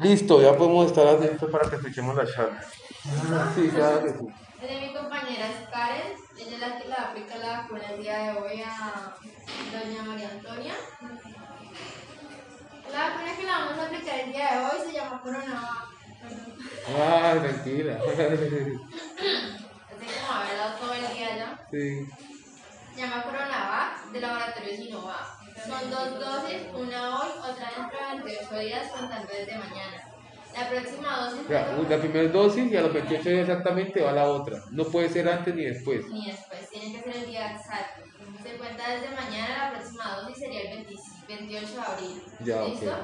Listo, ya podemos estar atentos para que escuchemos la charla. Sí, claro que sí. Ella mi compañera es Karen, ella es la que la aplica la vacuna el día de hoy a doña María Antonia. La vacuna que la vamos a aplicar el día de hoy se llama Coronavac. Ay, tranquila. Así como haber dado todo el día ya. Sí. Se llama Coronavac de laboratorio Sinovac. Son dos dosis, una hoy, otra dentro de 28 días, contando desde mañana. La próxima dosis Ya, la primera dosis y a los 28 días exactamente va la otra. No puede ser antes ni después. ni después, tiene que ser el día exacto. Se cuenta desde mañana, la próxima dosis sería el 20 28 de abril. Ya, ok. ¿Listo?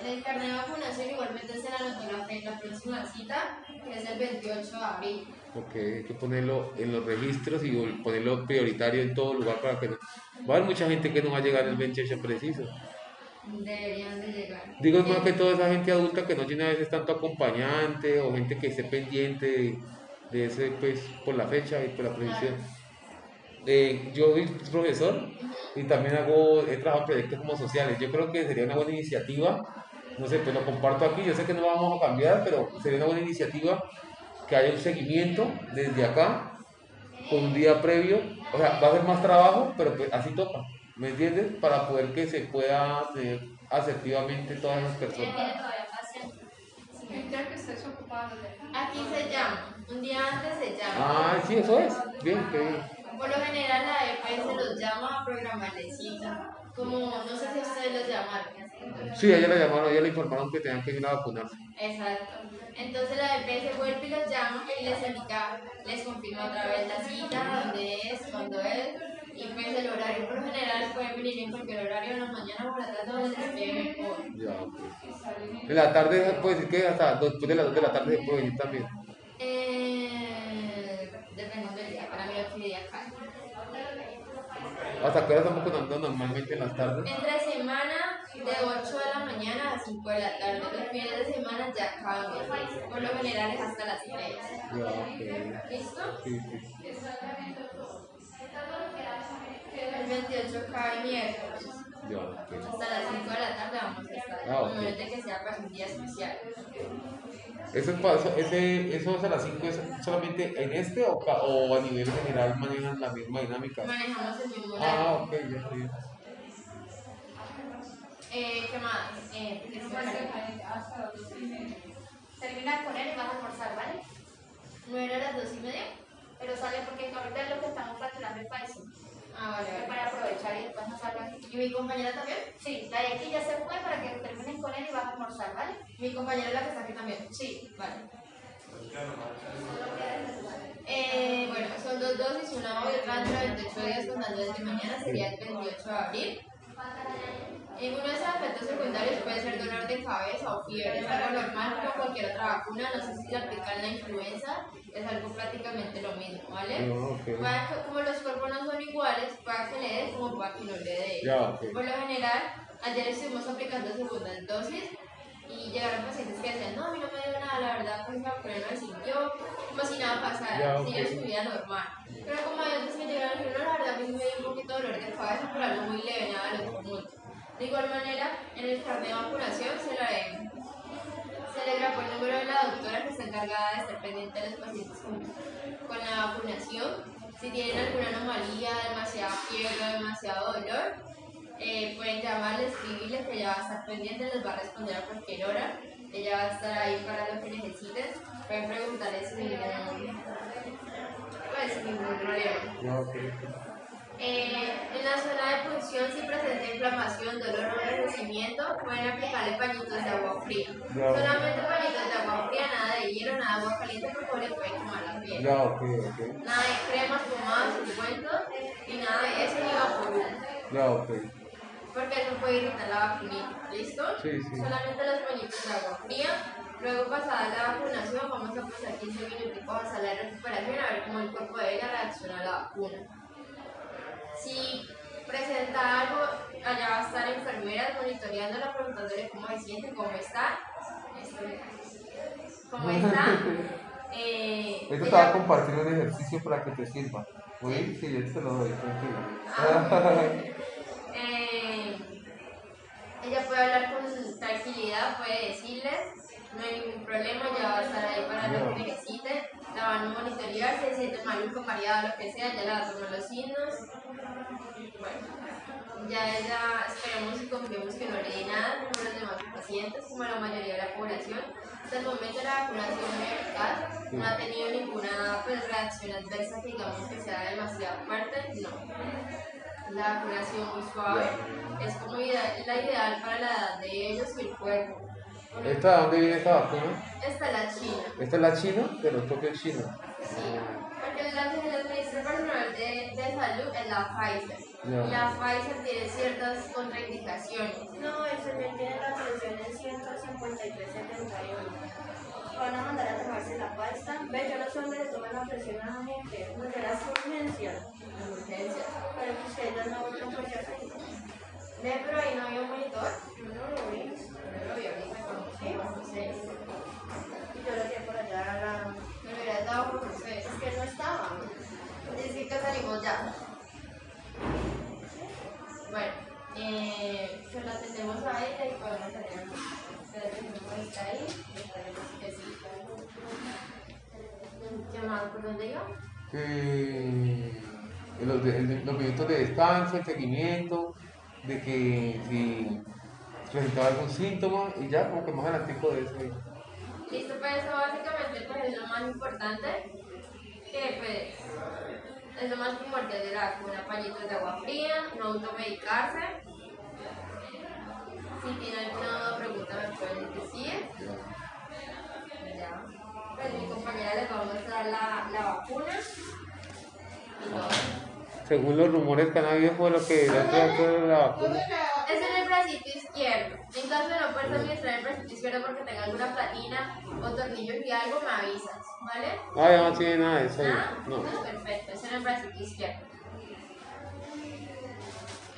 En el carnet de vacunación igualmente se le anotó la, fe- la próxima cita, que es el 28 de abril. Ok, hay que ponerlo en los registros y ponerlo prioritario en todo lugar para que no... Va a haber mucha gente que no va a llegar el 28 preciso. Deberían de llegar. Digo más que toda esa gente adulta que no tiene a veces tanto acompañante o gente que esté pendiente de, de ese, pues, por la fecha y por la precisión. Eh, yo soy profesor y también hago, he trabajado en proyectos como sociales. Yo creo que sería una buena iniciativa, no sé, pues lo comparto aquí, yo sé que no lo vamos a cambiar, pero sería una buena iniciativa que haya un seguimiento desde acá, con un día previo. O sea, va a ser más trabajo, pero pues así toca, ¿me entiendes? Para poder que se pueda tener asertivamente todas las ¿Quién personas. tiene todavía paciente? Creo que estés ocupado de Aquí se llama, un día antes se llama. Ah, sí, eso es. Bien, qué bien. Por lo general la EPS los llama a programarle cita. Como, no sé si ustedes los llamaron. Sí, ella la llamaron, ella le informaron que tenían que ir a vacunarse. Exacto. Entonces la EPS vuelve y los llama y les indica, les confirma otra vez la cita, dónde es, cuándo es, y pues el horario. Por general pueden venir en cualquier horario, en la mañana o en la tarde, donde les mejor. Ya, ok. En la tarde puede decir que hasta después de las 2 de la tarde se puede venir también. Eh, depende del día, para mí lo que día cae. ¿Hasta qué hora estamos vacunando normalmente en las tardes? Entre semana, de 8 de la mañana a 5 de la tarde. Los fines de semana ya cambia. Por lo general es hasta las 3. Ya, ok. ¿Listo? Sí, sí. El 28 cae miércoles. Ya, ok. Hasta las 5 de la tarde vamos a estar. Ah, ok. A menos de que sea para un día especial. ¿Ese, paso- ese, ¿Eso es a las 5 es solamente en este o, o a nivel general manejan la misma dinámica? Manejamos el mismo Ah, ok, ya estoy. Eh, ¿Qué más? Eh, ¿qué más? hasta las dos y media. Termina con él y vas a almorzar, ¿vale? ¿No era las 2 y media? Pero sale porque ahorita es lo que estamos vacunando el país. Ah, vale, vale. Para aprovechar y después no salga aquí. ¿Y mi compañera también? Sí, la de aquí ya se fue para que terminen con él y vas a almorzar, ¿vale? Mi compañera es la que está aquí también. Sí. Vale. Eh, bueno, son dos dosis, una hoy, otra dentro de 28 días contando desde mañana, sería el 28 de abril. En uno de esos efectos secundarios puede ser dolor de cabeza o fiebre, es algo normal como cualquier otra vacuna, no sé si se aplica en la influenza, es algo prácticamente lo mismo, ¿vale? Pueda que- como los cuerpos no son iguales, para que le dé como para que no le dé. Ya, ok. Por lo general, ayer estuvimos aplicando segundas dosis y llegaron pacientes que decían, no, a mí no me dio nada, la verdad, pues la vacuna no sintió, como si nada pasara, Ya, ok. siguió su vida normal. Pero como hay otros que llegaron y dijeron, no, la verdad, a mí me dio un poquito de dolor de cabeza, pero algo muy leve, nada lo común. De igual manera, en el carnet de vacunación se le, se le grabó el número de la doctora que está encargada de estar pendiente de los pacientes con, la vacunación. Si tienen alguna anomalía, demasiada fiebre demasiado dolor, eh, pueden llamarle, escribirle que ella va a estar pendiente, les va a responder a cualquier hora. Ella va a estar ahí para lo que necesiten. Pueden preguntarle sin ningún, pues, ningún problema. Ya, ok. Eh, en la zona de punción, si presenta inflamación, dolor o enrojecimiento, pueden aplicarle pañitos de agua fría. Solamente pañitos de agua fría, nada de hielo, nada de agua caliente, porque le puede quemar la piel. Nada de cremas, pomadas, ungüentos, y nada de eso ni vaporú. Ya, ok. Porque eso puede irritar la vacunita, ¿listo? Sí, sí. Solamente los pañitos de agua fría. Luego, pasada la vacunación, vamos a pasar 15 minutos a de recuperación a ver cómo el cuerpo de ella reacciona a la vacuna. Si presenta algo, allá va a estar enfermeras monitoreándola, preguntándole cómo se siente, cómo está. ¿Cómo está? Eh, Esto te va a compartir un ejercicio para que te sirva. ¿Oí? Sí, yo te lo doy, tranquilo. Ah, eh, ella puede hablar con tranquilidad, puede decirles no hay ningún problema, ya va a estar ahí para lo que necesite, la van a monitorear, si se siente maluco, mareado, lo que sea, ya la va a los signos. Bueno, ya ella esperemos y confiemos que no le dé nada como los demás pacientes, como la mayoría de la población. Hasta el momento la vacunación muy eficaz, no ha tenido ninguna pues, reacción adversa que digamos que sea demasiado fuerte, no. La vacunación muy suave es como la ideal para la edad de ellos y el cuerpo. ¿Esta de dónde viene esta vacuna? Esta es la china. Esta es la china, de los propios chinos. Sí, porque la que administra personal de, de salud es la Pfizer. Ya. La Pfizer tiene ciertas contraindicaciones. No, el señor tiene la presión en 153.71. Van a mandar a tomarse la pasta. Ve, yo no sé dónde le toman la presión a la gente. Porque era su urgencia. Las urgencias. Pero que ustedes no vuelven por allá. Ve, pero ahí no había un monitor. Yo no lo vi. No lo vi ahorita con no sé. Y yo lo vi por allá. a. Me lo hubieras dado por ustedes. Es que no estaba. Es que salimos ya. Bueno, eh, se la atendemos a ella y podemos salir. Espérate, no está ahí. Que sí. ¿Qué más? ¿Por dónde iba? Eh, los, de- los minutos de descanso, el seguimiento, de que si presentaba algún síntoma y ya como que más adelante de eso. Listo, pues eso básicamente pues, es lo más importante, que pues es lo más primordial de la vacuna, pañitos de agua fría, no automedicarse. Si tiene alguna pregunta me pueden decir. Ya. Pues mi compañera les va a mostrar la, la vacuna. Y. Según los rumores que han habido fue lo que era la vacuna. Es en el bracito izquierdo. En caso de no poder administrar el bracito izquierdo porque tenga alguna platina o tornillo y algo, me avisas, ¿vale? Ah, ya no tiene nada de eso. ¿Ah? No. Perfecto, es en el bracito izquierdo.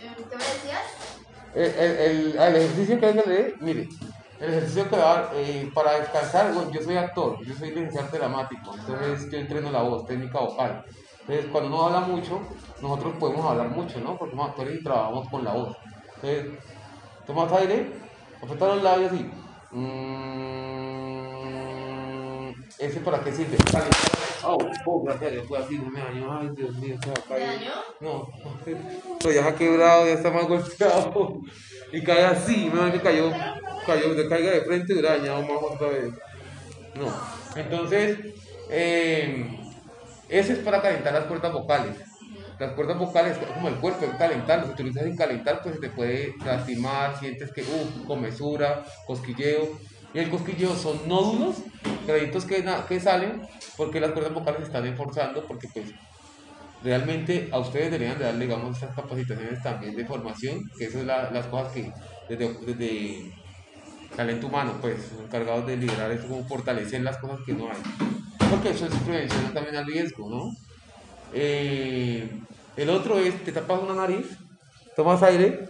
¿Qué me decías? El, el, el, el ejercicio que hay que leer, mire, el ejercicio que va eh, para descansar, bueno, yo soy actor, yo soy licenciado dramático, entonces yo entreno la voz, técnica vocal. Entonces, cuando uno habla mucho, nosotros podemos hablar mucho, ¿no? Porque somos actores y trabajamos con la voz. Entonces, tomas aire, apretas los labios y. mm, ¿Ese para qué sirve? Oh, oh, gracias fue así, no me dañó. Ay, Dios mío, se va a ¿Te caer. No, ya se ha quebrado, ya está más golpeado. Y cae así, me que cayó, cayó, caiga de frente y hubiera dañado más otra vez. No, entonces, eh, ese es para calentar las cuerdas vocales. Las cuerdas vocales, como el cuerpo, es calentar, si utilizas sin calentar, pues te puede lastimar, sientes que, uff, comezura, cosquilleo. Y el cosquilleo son nódulos, granitos que, que salen, porque las cuerdas vocales están esforzando, porque pues realmente a ustedes deberían de darle, digamos, estas capacitaciones también de formación, que eso es la- las cosas que desde, desde talento humano, pues, encargados de liderar eso, como fortalecer las cosas que no hay. Porque eso es prevención también al riesgo, ¿no? Eh, el otro es, te tapas una nariz, tomas aire,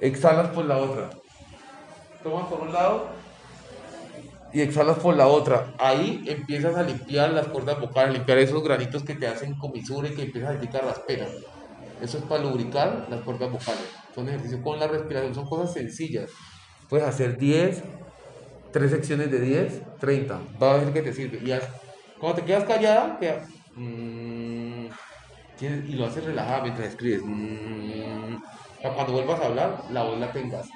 exhalas por la otra. Tomas por un lado y exhalas por la otra. Ahí empiezas a limpiar las cuerdas vocales, limpiar esos granitos que te hacen comisura y que empiezas a sentir carraspera. Eso es para lubricar las cuerdas vocales. Son ejercicios con la respiración, son cosas sencillas. Puedes hacer 10, 3 secciones de 10, 30. Va a ver que te sirve. Y cuando te quedas callada, mm, y lo haces relajada mientras escribes. mm, para cuando vuelvas a hablar, la voz la tengas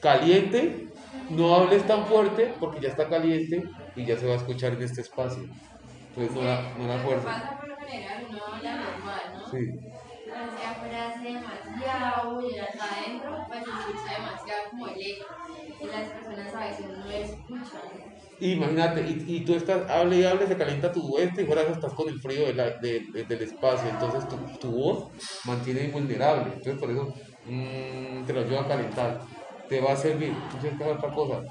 caliente, no hables tan fuerte porque ya está caliente y ya se va a escuchar en este espacio. Entonces no la, no la Lo que fuerza. pasa por lo general, uno habla normal, ¿no? Sí. Pero si afuera hace demasiado y acá adentro, pues se escucha demasiado como el eco. Y las personas a veces no escuchan. Imagínate, y, y tú estás, hable y hable, se calienta tu este y fuera estás con el frío a- de- de- del espacio, entonces tu, tu voz mantiene vulnerable, entonces por eso mm, te lo ayuda a calentar, te va a servir, tú tienes que hacer otra cosa,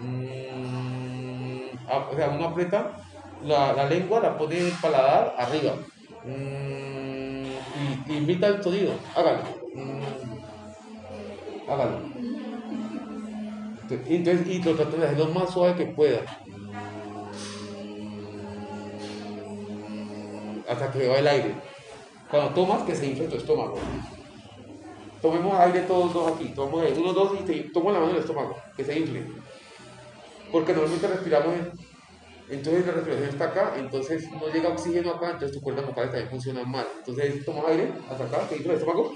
Mm, a- o sea, uno aprieta la, la lengua, la pone en el paladar arriba, Mm, y, y imita el sonido, hágalo, hágalo. Entonces, y lo tratas de hacer lo más suave que pueda. Hasta que va el aire. Cuando tomas, que se infle tu estómago. Tomemos aire todos dos aquí. Tomamos aire, uno, dos y te, tomo la mano en el estómago. Que se infle. Porque normalmente respiramos, en- entonces la respiración está acá, entonces no llega oxígeno acá, entonces tu cuerdas vocales también funcionan mal. Entonces tomas aire hasta acá, te infla el estómago,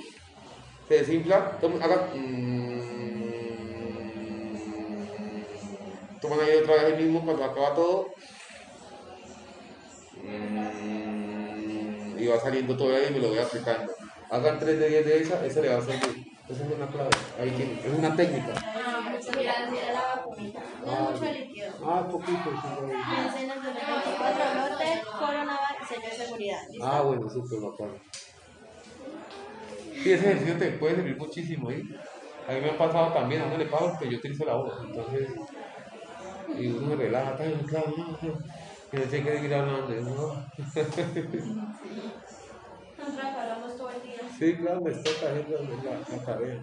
se desinfla, toma, haga. mm, toman aire otra vez ahí mismo cuando acaba todo. Mm, y va saliendo todo ahí y me lo voy aplicando. Hagan 3 de 10 de esa, esa le va a servir. Esa es una clave. Ahí tiene. Es una técnica. Ah, muchas gracias. la vacunita. No Ah, es mucho líquido. Ah, poquito. sí, lo vi. Piensen en el 24 lote, coronavac, sello de seguridad. ¿Listo? Ah, bueno, súper bacano. Sí, ese ejercicio te puede servir muchísimo, ¿eh? A mí me ha pasado también, a uno le pasa porque yo utilizo la voz, entonces, y uno me relaja, está bien, claro, no, no, y no sé qué seguir hablando, y uno, Nosotros hablamos todo el día. sí, claro, me toca hacer la, la, la tarea.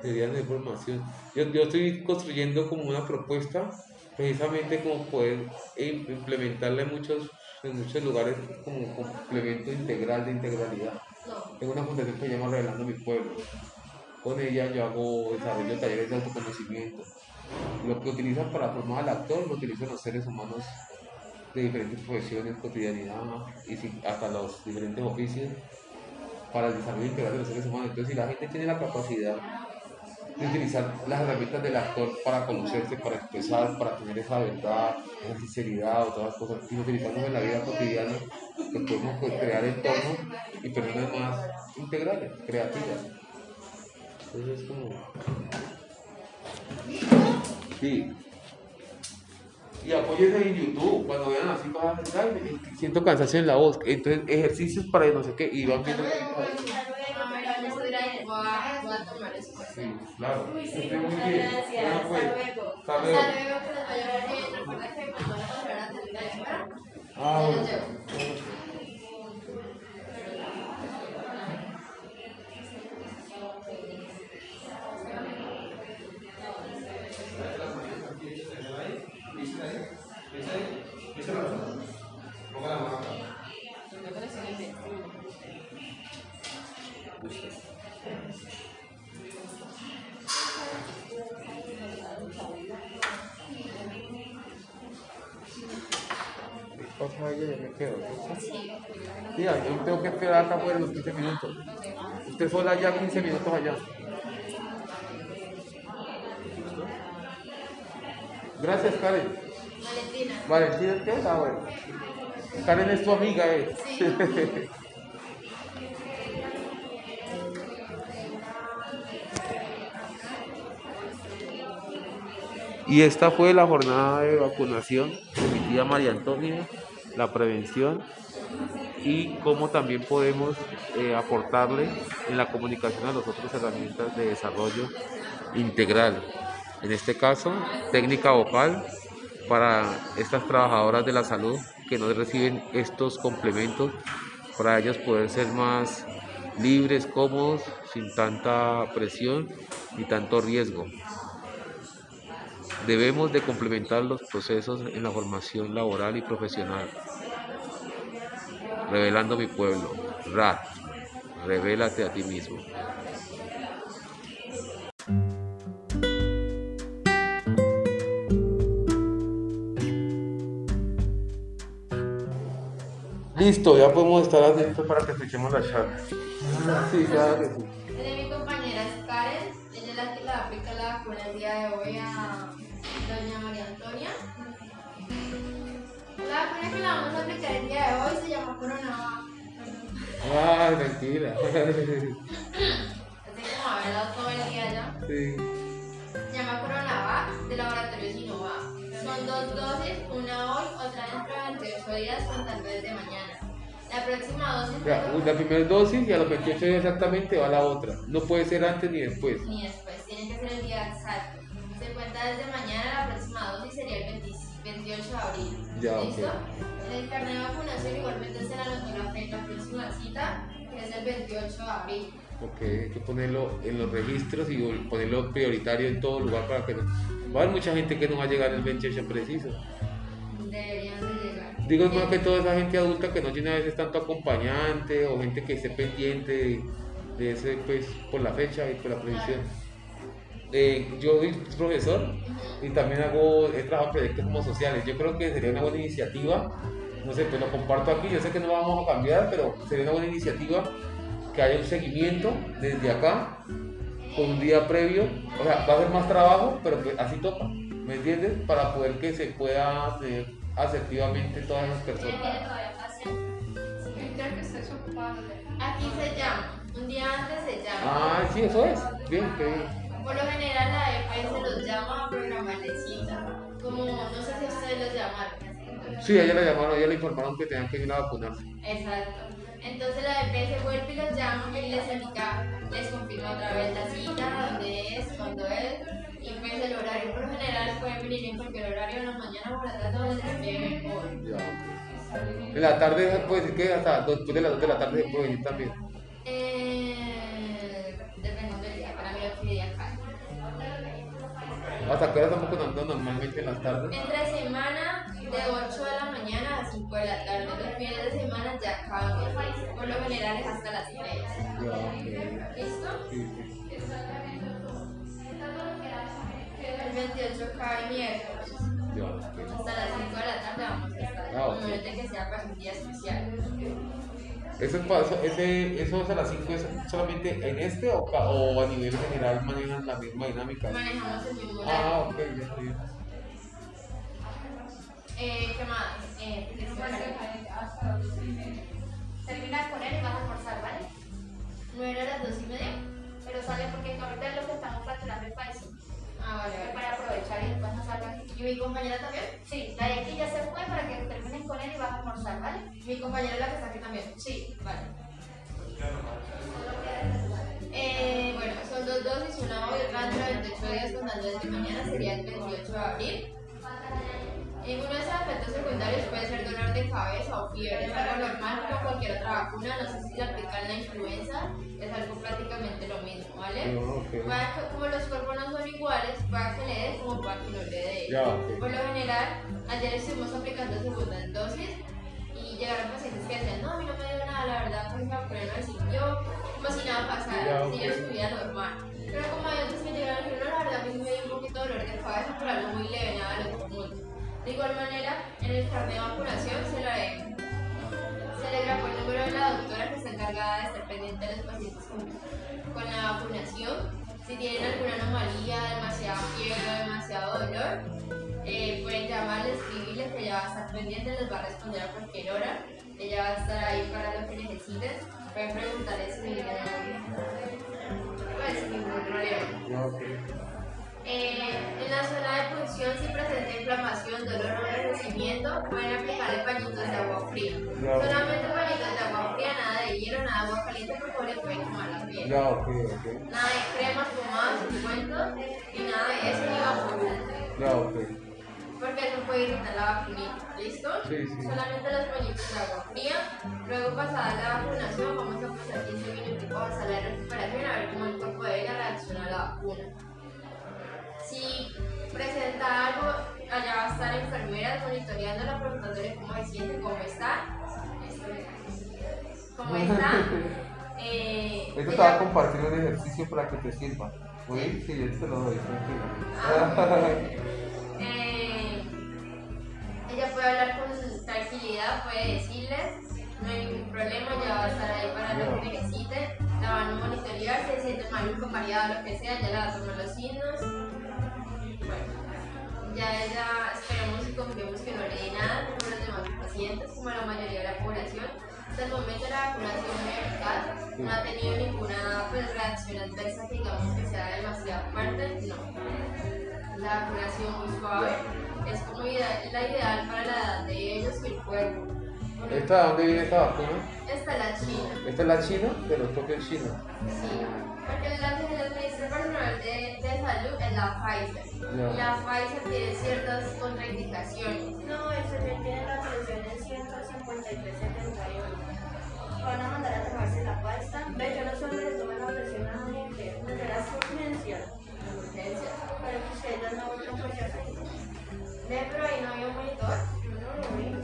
Sería de formación. Yo, yo estoy construyendo como una propuesta, precisamente como poder im- implementarla en muchos, en muchos lugares como complemento integral de integralidad. No. Tengo una fundación que se llama Revelando mi Pueblo. Con ella yo hago desarrollo de talleres de autoconocimiento. Lo que utilizan para formar al actor lo utilizan los seres humanos de diferentes profesiones, cotidianidad y hasta los diferentes oficios para el desarrollo integral de los seres humanos. Entonces, si la gente tiene la capacidad de utilizar las herramientas del actor para conocerse, para expresar, para tener esa verdad, esa sinceridad o todas las cosas, y utilizamos en la vida cotidiana, pues podemos pues, crear entornos y personas más integrales, creativas. Entonces es como... Sí. Y apóyense en YouTube, cuando vean así cosas, ay, siento cansancio en la voz, entonces ejercicios para no sé qué, y van viendo... Ah, este. Sí, claro. Muchas gracias. Hasta pues, luego. Hasta luego. Que. Recuerda que cuando Ah, bueno. Quedo. Sí. Tía, yo tengo que esperar acá por los 15 minutos. Usted sola ya 15 minutos allá. Gracias, Karen. Valentina. Valentina, ¿qué? Ah, bueno. Karen es tu amiga, ¿eh? Sí. Y esta fue la jornada de vacunación de mi tía María Antonia, la prevención y cómo también podemos eh, aportarle en la comunicación a las otras herramientas de desarrollo integral. En este caso, técnica vocal para estas trabajadoras de la salud que no reciben estos complementos, para ellas poder ser más libres, cómodos, sin tanta presión y tanto riesgo. Debemos de complementar los procesos en la formación laboral y profesional. Revelando mi pueblo. RAT. Revélate a ti mismo. Listo, ya podemos estar atentos para que escuchemos la charla. Sí, claro que sí. Mi compañera es Karen, ella es la que aplica la vacuna el día de hoy a doña María Antonia. La vacuna que le vamos a aplicar el día de hoy se llama Coronavac. Ay, tranquila. Así como haber dado todo el día ya. Sí. Se llama Coronavac de Laboratorio Sinovac. Son dos dosis, una hoy, otra dentro de 28 días, contando desde mañana. La próxima dosis Ya, la primera dosis y a los 28 días exactamente va la otra. No puede ser antes ni después. ni después, tiene que ser el día exacto. Se cuenta desde mañana, la próxima dosis sería el 20 28 de abril. Ya. ¿Listo? En el carnet de vacunación igualmente se le anotó la fecha, la próxima cita, que es el 28 de abril. Ok, hay que ponerlo en los registros y ponerlo prioritario en todo lugar para que no. Va a haber mucha gente que no va a llegar el 28 preciso. Deberían de llegar. Digo, es más que toda esa gente adulta que no tiene a veces tanto acompañante o gente que esté pendiente de, de ese, pues, por la fecha y por la precisión. Eh, yo soy profesor y también hago, he trabajado en proyectos como sociales. Yo creo que sería una buena iniciativa, no sé, pues lo comparto aquí, yo sé que no lo vamos a cambiar, pero sería una buena iniciativa que haya un seguimiento desde acá, con un día previo, o sea, va a ser más trabajo, pero pues así toca, ¿me entiendes? Para poder que se pueda hacer asertivamente todas las personas. Aquí se llama, un día antes se llama. Ah, sí, eso es. Bien, qué bien. Por lo general la EPS los llama a programar de cita. Como no sé si ustedes los llamaron. Sí, ella la llamaron, ella le informaron que tenían que ir a vacunarse. Exacto. Entonces la EPS vuelve y los llama y les indica, les confirma otra vez la cita, dónde es, cuándo es, y pues el horario. Por lo general pueden venir en cualquier horario, en la mañana en la tarde, donde les hoy. Ya. En la tarde se puede decir que hasta después de las 2 de la tarde se puede venir también. ¿Hasta qué hora estamos conectando normalmente en las tardes? Entre semana, de 8 de la mañana a 5 de la tarde. Los fines de semana ya cambia. Por lo general es hasta las 3. Ya. ¿Listo? Sí, sí. El 28 cae miércoles. Ya. Hasta las 5 de la tarde vamos a estar. Ah, ok. A menos de que sea para un día especial. ¿Ese, paso- ese, ¿Eso es a las 5 es solamente en este o, o a nivel general manejan la misma dinámica? Manejamos el mismo Ah, ok, ya está bien. Eh, ¿Qué más? Eh, Termina con él y vas a almorzar, ¿vale? ¿No era a las 2 y media? Pero sale porque ahorita es lo que estamos facturando el país. Ah, vale, vale. Para aprovechar y después no salga aquí. ¿Y mi compañera también? Sí, la de aquí ya se fue para que termines con él y vas a almorzar, ¿vale? Mi compañera es la que está aquí también. Sí. Vale. Eh, bueno, son dos dosis, una hoy, otra dentro de 28 días contando desde mañana, sería el 28 de abril. En uno de esos efectos secundarios puede ser dolor de cabeza o fiebre, es algo normal como cualquier otra vacuna, no sé si se aplica en la influenza, es algo prácticamente lo mismo, ¿vale? Ya, ok. Para que- como los cuerpos no son iguales, para que le dé como para que no le dé. Por lo general, ayer estuvimos aplicando segundas dosis y llegaron pacientes que decían, no, a mí no me dio nada, la verdad, pues me vacuné no siguió, como si nada pasara, ok. su vida normal. Pero como hay otros que llegaron y dijeron, no, la verdad, a mí me dio un poquito de dolor de cabeza, pero algo muy leve, nada. De igual manera, en el carnet de vacunación se le, se le grabó el número de la doctora que está encargada de estar pendiente de los pacientes con, con la vacunación. Si tienen alguna anomalía, demasiada fiebre demasiado dolor, eh, pueden llamarle, escribirle que ella va a estar pendiente, les va a responder a cualquier hora. Ella va a estar ahí para lo que necesiten. Pueden preguntarle sin ningún, pues, ningún problema. Eh, en la zona de punción, si presenta inflamación, dolor o enrojecimiento, pueden aplicarle pañitos de agua fría. Solamente pañitos de agua fría, nada de hielo, nada de agua caliente, porque le puede quemar la piel. Nada de cremas, pomadas, ungüentos, y nada de eso ni vacunas. Ya, ok. Porque eso puede irritar la vacunita, ¿listo? Sí, sí. Solamente los pañitos de agua fría. Luego, pasada la vacunación, vamos a pasar 15 minutos a de recuperación a ver cómo el cuerpo de ella reacciona a la vacuna. Si presenta algo, allá va a estar enfermeras monitoreándola, preguntándole cómo se siente, cómo está. ¿Cómo está? Eh, Esto te va a compartir un ejercicio para que te sirva. ¿Oí? Sí, yo te lo doy, tranquilo. Eh, ella puede hablar con tranquilidad, puede decirles, no hay ningún problema, ya va a estar ahí para lo que necesiten, la van a monitorear, si se siente maluco, mareado, lo que sea, ya le va a tomar los signos. Bueno, ya ella esperemos y confiemos que no le dé nada como los demás pacientes, como la mayoría de la población. Hasta el momento la vacunación muy eficaz, no ha tenido ninguna pues, reacción adversa que digamos que sea demasiado fuerte, no la vacunación muy suave es como la ideal para la edad de ellos y el cuerpo. ¿Esta de dónde viene esta vacuna? Esta es la china, Esta es la china de los propios chinos. sí, porque la que les Ministerio Nacional de, de Salud es la Pfizer. Ya. La Pfizer tiene ciertas contraindicaciones. No, ese me tiene la presión en 153.71. Van a mandar a tomarse la pasta. Ve, yo no sé dónde le toman la presión a la gente. ¿De las urgencias? Urgencia. Pero que ustedes no otro proceso. Ve, pero ahí no había un monitor. No lo vi. No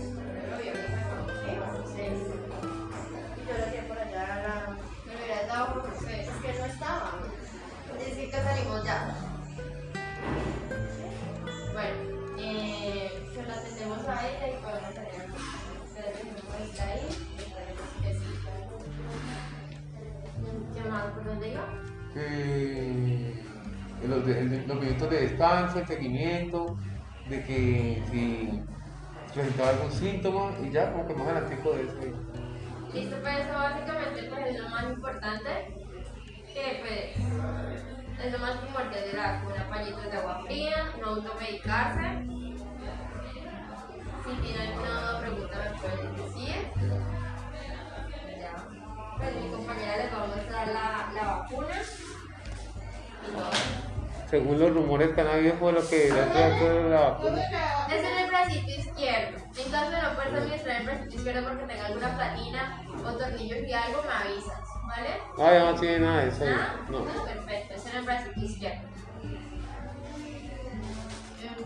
ya. Bueno, eh, se la atendemos a ella y podemos tener se la ahí. ¿Qué más? ¿Por dónde iba? Eh, los, los minutos de descanso, el seguimiento, de que si presentaba algún síntoma y ya como que más adelantico de eso. Listo, pues eso básicamente pues, es lo más importante que pues es lo más primordial de la vacuna, pañitos de agua fría, no automedicarse. Si tiene alguna pregunta me pueden decir. Ya. Pues mi compañera les va a mostrar la, la vacuna. Según los rumores que han habido fue lo que de la vacuna. Es en el bracito izquierdo. En caso de no poder administrar el bracito izquierdo porque tenga alguna platina o tornillos y algo, me avisas, ¿vale? Ah, ya no tiene nada de eso. ¿Ah? No. Entonces, perfecto, es en el bracito izquierdo. Mm,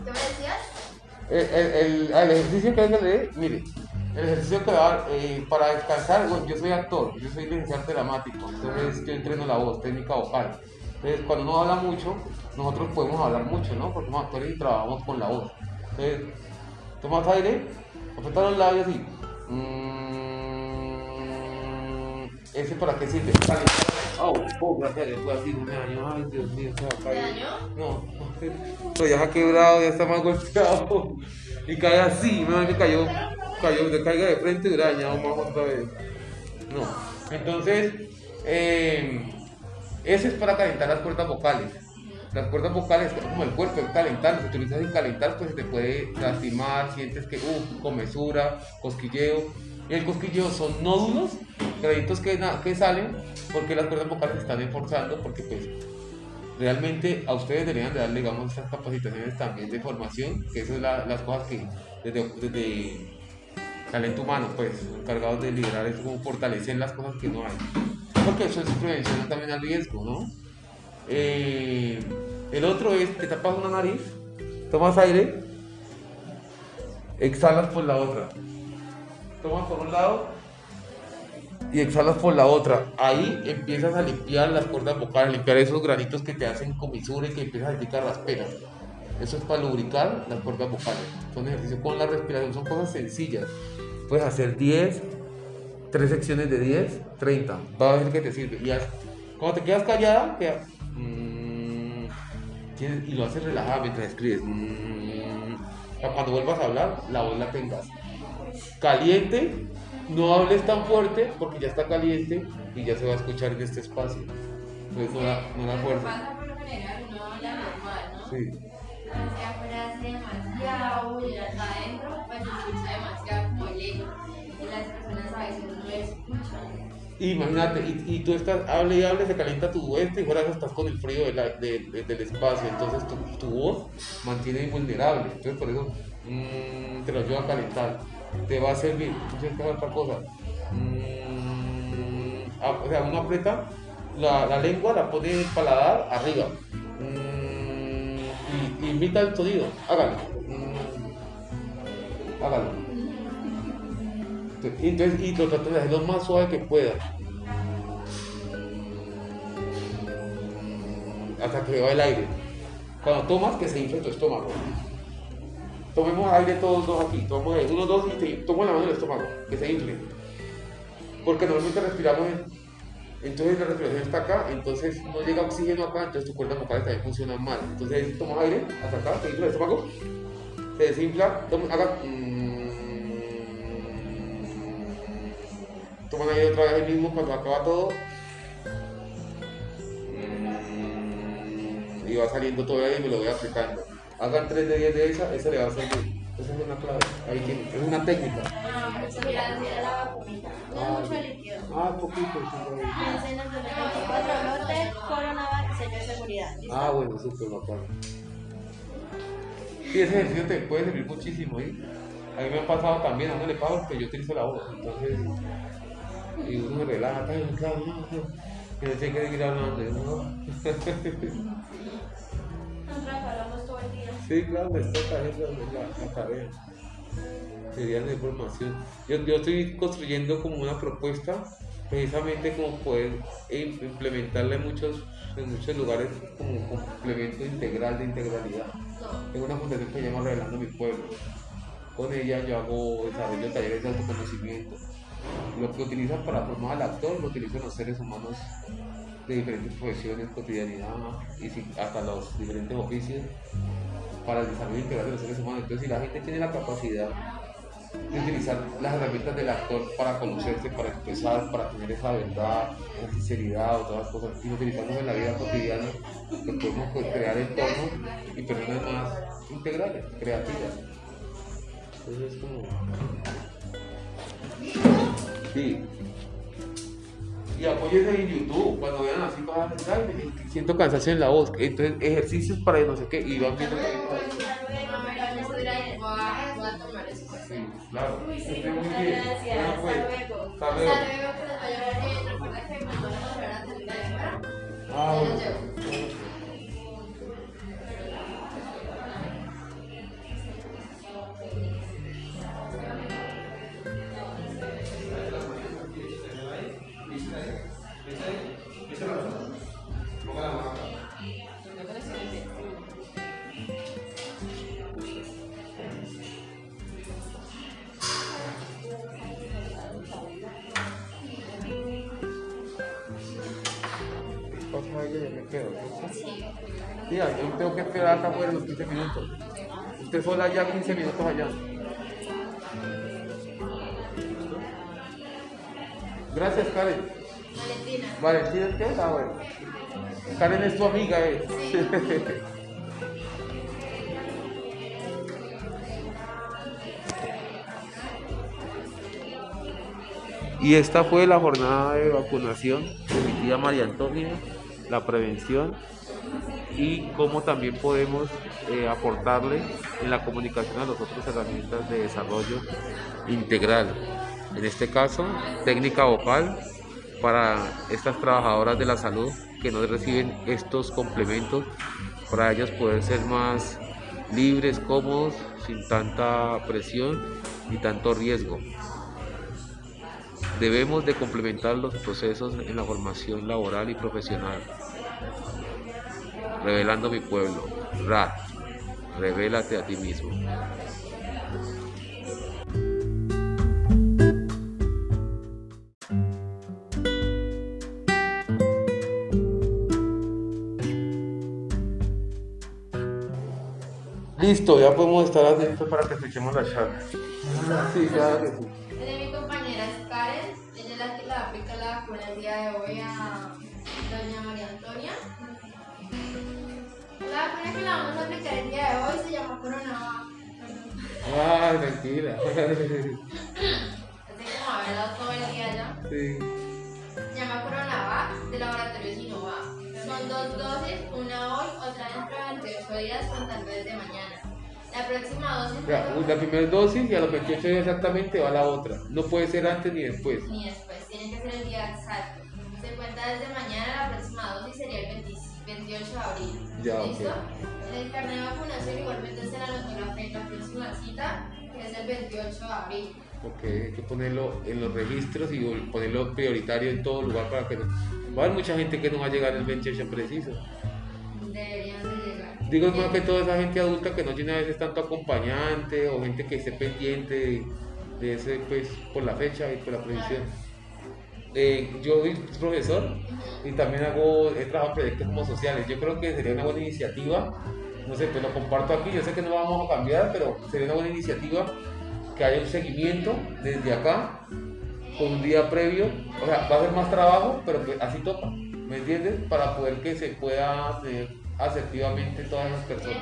¿Qué me decías? El, el, el, ah, ejercicio que hay que leer, mire, el ejercicio que va eh, para descansar, bueno, yo soy actor, yo soy licenciado dramático, entonces yo entreno la voz, técnica vocal. Entonces, cuando uno habla mucho, nosotros podemos hablar mucho, ¿no? Porque somos actores y trabajamos con la voz. Entonces, tomas aire, apretas los labios y. mm, ¿Ese para qué sirve? Vale. Oh, oh, gracias a Dios, fue así, no me dañó. Ay, Dios mío, se va a ¿Te caer. No, pero ya se ha quebrado, ya está más golpeado. Y cae así, me que cayó, cayó, te caiga de frente y hubiera dañado más otra vez. No. Entonces, eh, ese es para calentar las cuerdas vocales. Las cuerdas vocales, como el cuerpo, es calentar, si utilizas sin calentar, pues se te puede lastimar, sientes que, uff, comezura, cosquilleo. Y el cosquilleo son nódulos, granitos que, salen porque las cuerdas vocales se están esforzando, porque pues realmente a ustedes deberían de darle, digamos, estas capacitaciones también de formación, que eso es la- las cosas que desde, desde talento humano, pues, encargados de liderar es como fortalecer las cosas que no hay. Porque eso es prevención también al riesgo, ¿no? Eh, el otro es, te tapas una nariz, tomas aire, exhalas por la otra. Tomas por un lado y exhalas por la otra. Ahí empiezas a limpiar las cuerdas vocales, limpiar esos granitos que te hacen comisura y que empiezas a sentir carraspera. Eso es para lubricar las cuerdas vocales. Son ejercicios con la respiración, son cosas sencillas. Puedes hacer 10, 3 secciones de 10, 30. Va a ver que te sirve. Y cuando te quedas callada, mm, tienes- y lo haces relajada mientras escribes. mm, para cuando vuelvas a hablar, la voz la tengas caliente, no hables tan fuerte porque ya está caliente y ya se va a escuchar en este espacio. Entonces no la, no la fuerza. pasa por lo general, uno habla normal, ¿no? Sí. Hacia afuera hace demasiado bulla, acá adentro pues se escucha demasiado como el. Y las personas a veces no escuchan. Imagínate, y, y tú estás, hable y hable, se calienta tu este y fuera que estás con el frío de- del espacio, entonces tu, tu voz mantiene invulnerable, entonces por eso mm, te lo ayuda a calentar, te va a servir, entonces ¿qué otra cosa? Mm, o sea, uno aprieta la, lengua, la pone en paladar arriba mm, y, y imita el sonido, hágalo, mm, hágalo. Entonces, y lo tratas de hacer lo más suave que pueda. Hasta que va el aire. Cuando tomas, que se infle tu estómago. Tomemos aire todos dos aquí. Tomamos aire. Uno, dos y tomo la mano en el estómago. Que se infle. Porque normalmente respiramos en- entonces la respiración está acá, entonces no llega oxígeno acá, entonces tu cuerdas vocales también funcionan mal. Entonces tomas aire hasta acá, se infla el estómago, se desinfla, toma, haga. mm, toman aire otra vez el mismo cuando acaba todo. Mm, y va saliendo todo aire y me lo voy aplicando. Hagan 3 de 10 de esa, esa le va a servir. Esa es una clave. Ahí tiene, es una técnica. Ah, muchas gracias. la vacunita. No Ah, es mucho líquido. Ah, poquito. sí, 24 lotes, coronavirus, sello de seguridad. Ah, bueno, súper bacán. Sí, ese ejercicio te puede servir muchísimo, ¿eh? A mí me ha pasado también, a uno le pasa porque yo utilizo la voz, entonces, y uno me relaja, tal, claro, no, no, y no sé qué seguir hablando, ¿no? Sí, claro, me toca esa es la, la tarea. Sería la información. Yo, yo estoy construyendo como una propuesta, precisamente como poder im- implementarla en muchos, en muchos lugares como complemento integral de integralidad. Tengo una fundación que se llama Revelando mi Pueblo. con ella yo hago desarrollo de talleres de autoconocimiento. Lo que utilizan para formar al actor lo utilizan los seres humanos de diferentes profesiones, cotidianidad y hasta los diferentes oficios para el desarrollo integral de los seres humanos. Entonces, si la gente tiene la capacidad de utilizar las herramientas del actor para conocerse, para expresar, para tener esa verdad, esa sinceridad o todas las cosas, y utilizamos en la vida cotidiana, pues podemos crear entornos y personas más integrales, creativas. Entonces es como... Sí. Y apóyense en YouTube, cuando vean así cosas, me siento cansancio en la voz, entonces ejercicios para no sé qué, y van viendo que... Voy a tomar eso. Sí, claro. Esté muy bien. Bueno, pues, Hasta luego. hasta luego. que quedo. Tía, yo tengo que esperar acá afuera los 15 minutos. Usted sola ya 15 minutos allá. Gracias, Karen. Valentina. Valentina, ¿qué es? Ah, bueno. Karen es tu amiga, ¿eh? Y esta fue la jornada de vacunación de mi tía María Antonia, la prevención y cómo también podemos eh, aportarle en la comunicación a las otras herramientas de desarrollo integral. En este caso, técnica vocal para estas trabajadoras de la salud que no reciben estos complementos, para ellas poder ser más libres, cómodos, sin tanta presión y tanto riesgo. Debemos de complementar los procesos en la formación laboral y profesional. Revelando mi pueblo. RAT. Revélate a ti mismo. Listo, ya podemos estar atentos para que escuchemos la charla. Sí, claro que sí. Es Karen, ella es la que le aplica la vacuna el día de hoy a doña María Antonia. La vacuna que la vamos a aplicar el día de hoy se llama Coronavac. Ay, tranquila. Así como haber dado todo el día ya. Sí. Se llama Coronavac de Laboratorio Sinovac. Son dos dosis, una hoy, otra dentro de 28 días, contando desde mañana. La próxima dosis Ya, la primera dosis y a los 28 días exactamente va la otra. No puede ser antes ni después. ni después, tiene que ser el día exacto. Se cuenta desde mañana, la próxima dosis sería el 20 28 de abril. Ya. ¿Listo? En el carnet de vacunación igualmente se le anotó la la próxima cita, que es el 28 de abril. Ok, hay que ponerlo en los registros y ponerlo prioritario en todo lugar para que no. Va a haber mucha gente que no va a llegar el 28 preciso. Deberían. Digo, es más que toda esa gente adulta que no tiene a veces tanto acompañante o gente que esté pendiente de, de ese, pues, por la fecha y por la precisión. Eh, yo soy profesor y también hago, he trabajado proyectos como sociales. Yo creo que sería una buena iniciativa, no sé, pues lo comparto aquí, yo sé que no vamos a cambiar, pero sería una buena iniciativa que haya un seguimiento desde acá, con un día previo, o sea, va a ser más trabajo, pero pues así toca, ¿me entiendes? Para poder que se pueda tener asertivamente todas esas personas.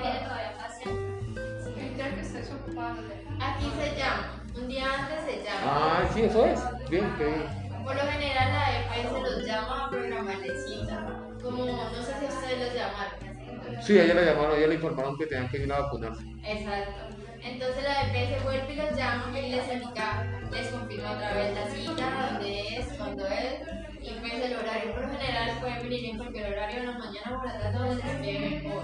Aquí se llama, un día antes se llama. Ah, sí, eso es. Bien, qué bien. Por lo general la EPS los llama a programarle cita. Como, no sé si ustedes los llamaron. Sí, a ella la llamaron, a ella le informaron que tenían que ir a vacunarse. Exacto. Entonces la EPS vuelve y los llama y les indica, les confirma otra vez la cita, dónde es, cuándo es, y pues el horario. Por lo general pueden venir en cualquier horario, en la mañana o en la tarde, quede mejor.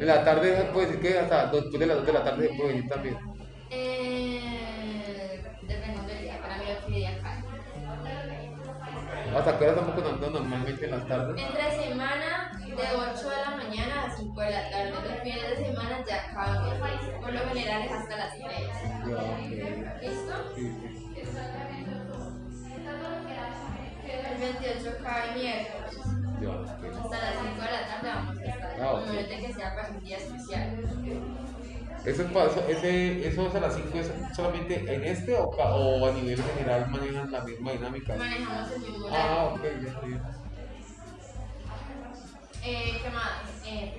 En la tarde se puede decir que hasta después de las 2 de la tarde se puede venir también. Eh, dependiendo del día, para mí lo que día acá. ¿Hasta qué hora estamos vacunando normalmente en las tardes? Entre semana, de 8 de la mañana a 5 de la tarde. Los fines de semana ya cambia. Por lo general es hasta las 3. Ya, ok. ¿Listo? Sí, 28 cae miércoles. Hasta las 5 de la tarde vamos a estar. Ah, ok. A menos de que sea para un día especial. ¿Ese, paso- ese, ¿Eso es a las 5 es solamente en este o, o a nivel general manejan la misma dinámica? Manejamos el mismo Ah, horario. ok, ya está bien. Eh, ¿Qué más? Eh,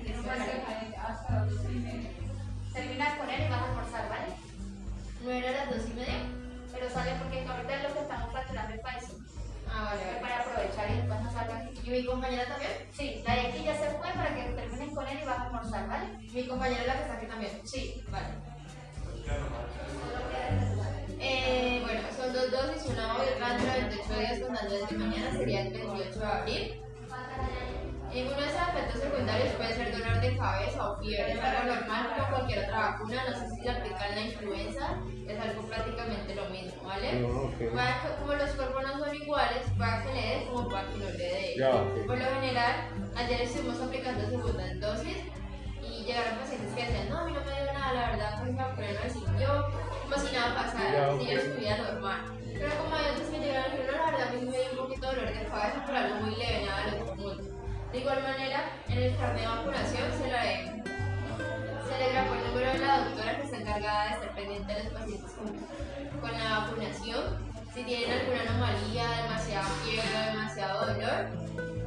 Termina con él y vas a almorzar, ¿vale? ¿No era a las 2 y media? Pero sale porque ahorita es lo que estamos facturando el país. Ah, vale, para aprovechar y después no salgan. ¿Y mi compañera también? Sí, la de aquí ya se fue para que termines con él y vas a almorzar, ¿vale? Mi compañera es la que está aquí también. Sí. Vale. Eh, bueno, son dos dosis, una hoy, otra dentro de 28 días contando desde mañana, sería el 28 de abril. En uno de esos efectos secundarios puede ser dolor de cabeza o fiebre, es algo normal como cualquier otra vacuna, no sé si se aplica en la influenza, es algo prácticamente lo mismo, ¿vale? Que- como los cuerpos no son iguales, para que le dé como para que no le dé. Por lo general, ayer estuvimos aplicando segunda dosis y llegaron pacientes que decían, no, a mí no me dio nada, la verdad, pues me vacuné, no sirvió, como si nada pasara, ok. siguieron su vida normal. De igual manera, en el carnet de vacunación se le, se le grabó el número de la doctora que está encargada de estar pendiente de los pacientes con, la vacunación. Si tienen alguna anomalía, demasiada fiebre demasiado dolor,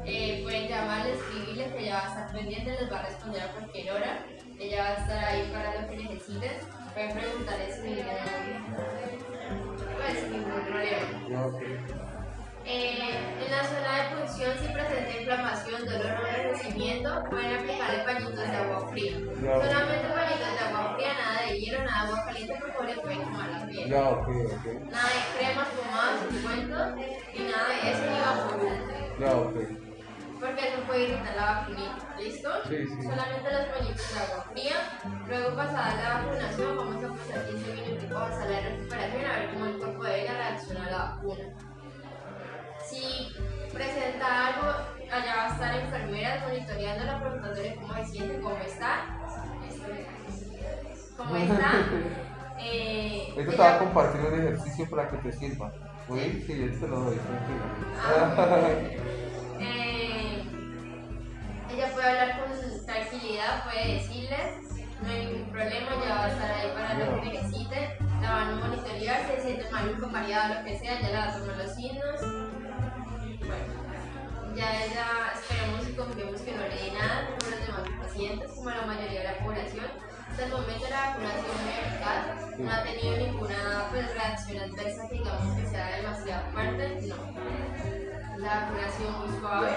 eh, pueden llamarle, escribirle que ella va a estar pendiente, les va a responder a cualquier hora. Ella va a estar ahí para lo que necesiten. Pueden preguntarle pues, sin ningún problema. Eh, en la zona de punción, si presenta inflamación, dolor o enrojecimiento, pueden aplicarle pañitos de agua fría. Solamente pañitos de agua fría, nada de hielo, nada de agua caliente, porque le puede quemar la piel. Nada de cremas, pomadas, ungüentos, y nada de eso, ni vaporú. Ya, ok. Porque eso puede irritar la vacunita, ¿listo? Sí, sí. Solamente los pañitos de agua fría. Luego, pasada la vacunación, vamos a pasar 15 minutos a de recuperación a ver cómo el cuerpo de ella reacciona a la vacuna. Si presenta algo, allá va a estar enfermeras monitoreándola, preguntándole cómo se siente, cómo está. ¿Cómo está? Eh, Ahorita te ella- voy a compartir un ejercicio para que te sirva. ¿Oí? Sí, yo te lo doy, Ah, tranquilo. Eh, ella puede hablar con tranquilidad, puede decirles, no hay ningún problema, ella va a estar ahí para lo que necesite, la van a monitorear, si se siente maluco, mareada, lo que sea, ya le va a tomar los signos. Bueno, ya ella esperemos y confiemos que no le dé nada como los demás pacientes, como la mayoría de la población. Hasta el momento la vacunación muy eficaz, no ha tenido ninguna pues, reacción adversa que digamos que sea demasiado fuerte, no la vacunación muy suave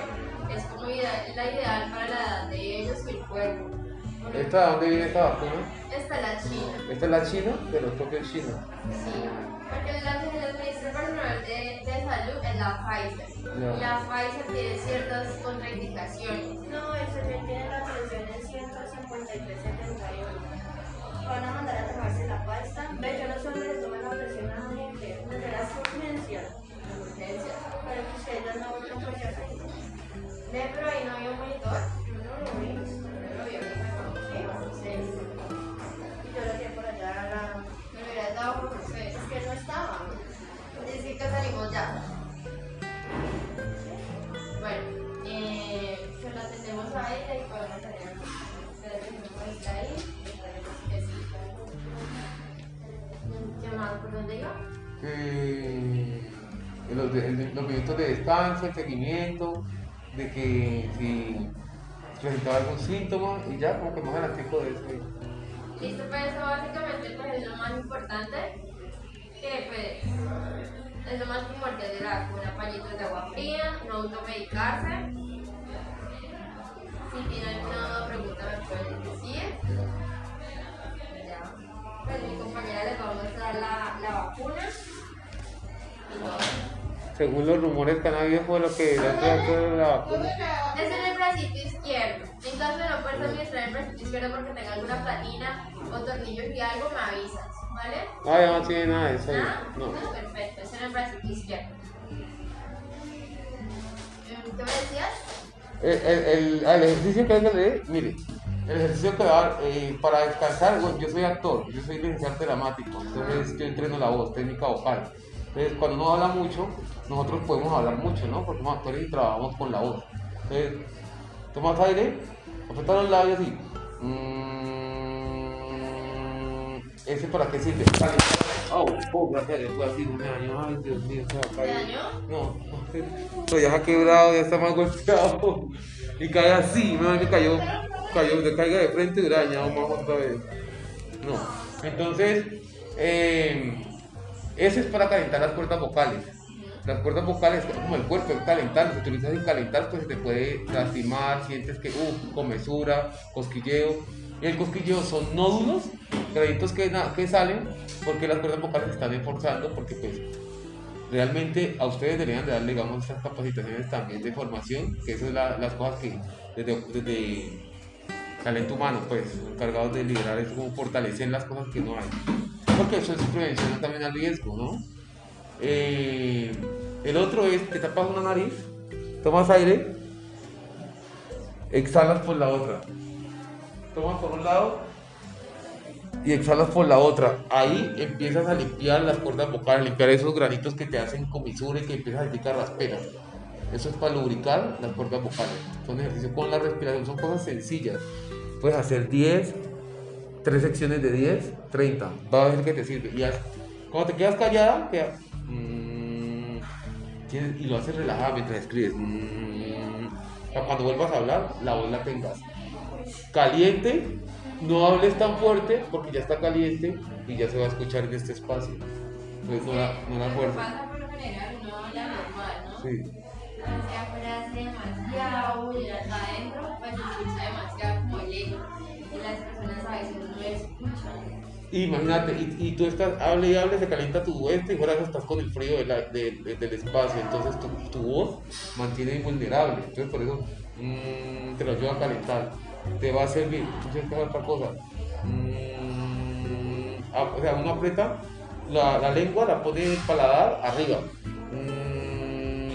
es como la ideal para la edad de ellos y el cuerpo. ¿Esta de dónde viene esta vacuna? Esta es la china, Esta es la china, pero toque el chino. sí. Porque la que les ministra personal de, de salud es la Pfizer. Ya. La Pfizer tiene ciertas contraindicaciones. No, el también tiene la presión en 153.71. Van a mandar a tomarse la pasta. Ve, yo no sé dónde le toman la presión a la gente. ¿Dónde las urgencias? Urgencias. Pero que ustedes ya no vuelven por allá. Ve, pero ahí no había un monitor. Yo no lo vi. Que salimos ya. Bueno, eh, se la atendemos a ella y podemos tener se la tenemos ahorita ahí. ¿Qué más? ¿Por dónde iba? Eh, los, de- los minutos de descanso, el seguimiento, de que si presentaba algún síntoma y ya como que más adelante de eso. Listo, pues eso básicamente pues, es lo más importante. Que pues es lo más primordial de la vacuna, pañitos de agua fría, no automedicarse. Si tienen alguna pregunta me pueden decir. Ya. Pues mi compañera les va a mostrar la, la vacuna. Según los rumores que han habido fue lo que la vacuna. Es en el bracito izquierdo. En caso de no poder administrar el bracito izquierdo porque tenga alguna platina o tornillos y algo, me avisas, ¿vale? Ah, ya no tiene nada de eso. ahí. No. Entonces, perfecto, es en el bracito izquierdo. ¿Qué me decías? El, el, el, ah, el ejercicio que leer, mire, El ejercicio que va eh, para descansar, bueno, yo soy actor, yo soy licenciado dramático, entonces yo entreno la voz, técnica vocal. Entonces, cuando uno habla mucho, nosotros podemos hablar mucho, ¿no? Porque somos actores y trabajamos con la voz. Entonces, tomas aire, apretas los labios y. mm, ¿Ese para qué sirve? Vale. Oh, oh, gracias fue así, no me dañó. Ay, Dios mío, se va a ¿Te caer. No, pero ya ha quebrado, ya está más golpeado. Y cae así, me que cayó, cayó, te caiga de frente y hubiera dañado más otra vez. No. Entonces, eh, ese es para calentar las cuerdas vocales. Las cuerdas vocales, como el cuerpo, es calentar. Si utilizas sin calentar, pues se te puede lastimar, sientes que, uff, comezura, cosquilleo. Y el cosquilleo son nódulos, granitos que, salen porque las cuerdas vocales se están esforzando, porque pues realmente a ustedes deberían de darle, digamos, estas capacitaciones también de formación, que eso es la- las cosas que desde, desde talento humano, pues, encargados de liderar eso, como fortalecer las cosas que no hay. Porque eso es prevención también al riesgo, ¿no? Eh, el otro es, te tapas una nariz, tomas aire, exhalas por la otra. Tomas por un lado y exhalas por la otra. Ahí empiezas a limpiar las cuerdas vocales, limpiar esos granitos que te hacen comisura y que empiezas a sentir carraspera. Eso es para lubricar las cuerdas vocales. Son ejercicios con la respiración, son cosas sencillas. Puedes hacer 10, 3 secciones de 10, 30. Va a ver que te sirve. Y cuando te quedas callada, mm, y lo haces relajada mientras escribes. mm, cuando vuelvas a hablar, la voz la tengas caliente, no hables tan fuerte porque ya está caliente y ya se va a escuchar en este espacio. Entonces no la, no la fuerza. pasa por lo general, uno habla normal, ¿no? Sí. Demasiado bulla, adentro pues se escucha demasiado como el eco. Y las personas a veces no escuchan. Imagínate, y, y tú estás, hable y hable, se calienta tu este y eso estás con el frío de la- de- de- del espacio, entonces tu, tu voz mantiene invulnerable, entonces por eso mm, te lo ayuda a calentar, te va a servir, entonces ¿qué otra cosa? Mm, o sea, uno aprieta la, lengua, la pone en el paladar arriba mm,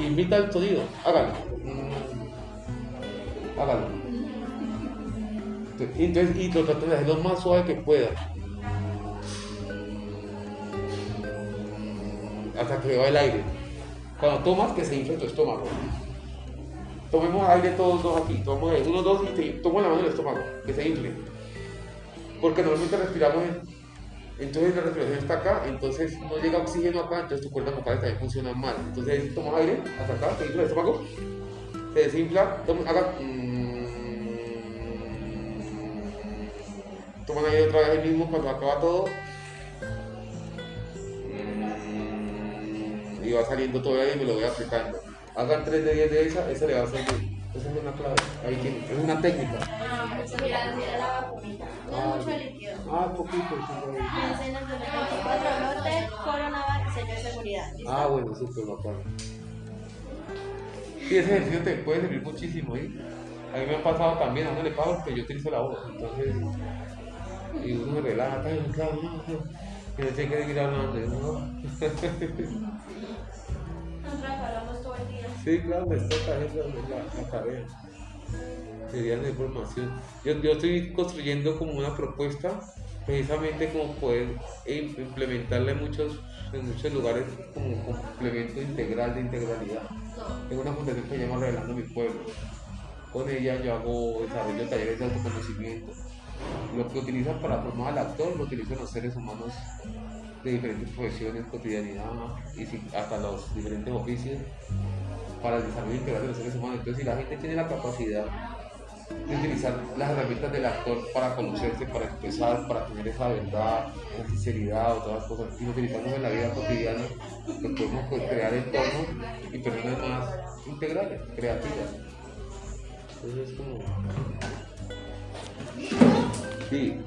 y, imita el sonido, hágalo, mm, hágalo. Entonces, y lo tratas de hacer lo más suave que pueda. Hasta que va el aire. Cuando tomas, que se infle tu estómago. Tomemos aire todos dos aquí. Tomamos aire. Uno, dos y tomo la mano en el estómago. Que se infle. Porque normalmente respiramos en- entonces la respiración está acá, entonces no llega oxígeno acá, entonces tu cuerda vocales también funciona mal. Entonces tomas aire hasta acá, se infla el estómago, se desinfla, toma, haga. mm, toman aire otra vez el mismo cuando acaba todo. Mm, y va saliendo todo el aire y me lo voy aplicando. Hagan 3 de 10 de esa, esa le va a servir. Esa es una clave. Ahí tiene, es una técnica. Ah, muchas gracias. Mira la vacunita. No Ah, mucho líquido. Ah, poquito. sí, sí. Piensen en el 24 lote, coronavirus, de seguridad. Ah, bueno, súper bacán. Sí, ese ejercicio te puede servir muchísimo, ¿sí? A mí me ha pasado también, a uno le pago porque yo utilizo la voz, entonces, y uno me relaja, "Ay, claro, no, no", y no sé qué seguir hablando, "No". Sí, claro, me toca esa es la, la tarea. Sería la información. Yo, yo estoy construyendo como una propuesta, precisamente como poder im- implementarla en muchos, en muchos lugares como un complemento integral de integralidad. Tengo una fundación que se llama Revelando mi Pueblo. Con ella yo hago desarrollo de talleres de autoconocimiento. Lo que utilizan para formar al actor lo utilizan los seres humanos de diferentes profesiones, cotidianidad y hasta los diferentes oficios para el desarrollo integral de los seres humanos. Entonces, si la gente tiene la capacidad de utilizar las herramientas del actor para conocerse, para expresar, para tener esa verdad, esa sinceridad o todas las cosas, y lo utilizamos en la vida cotidiana, pues podemos pues, crear entornos y personas más integrales, creativas. Entonces es como... Sí.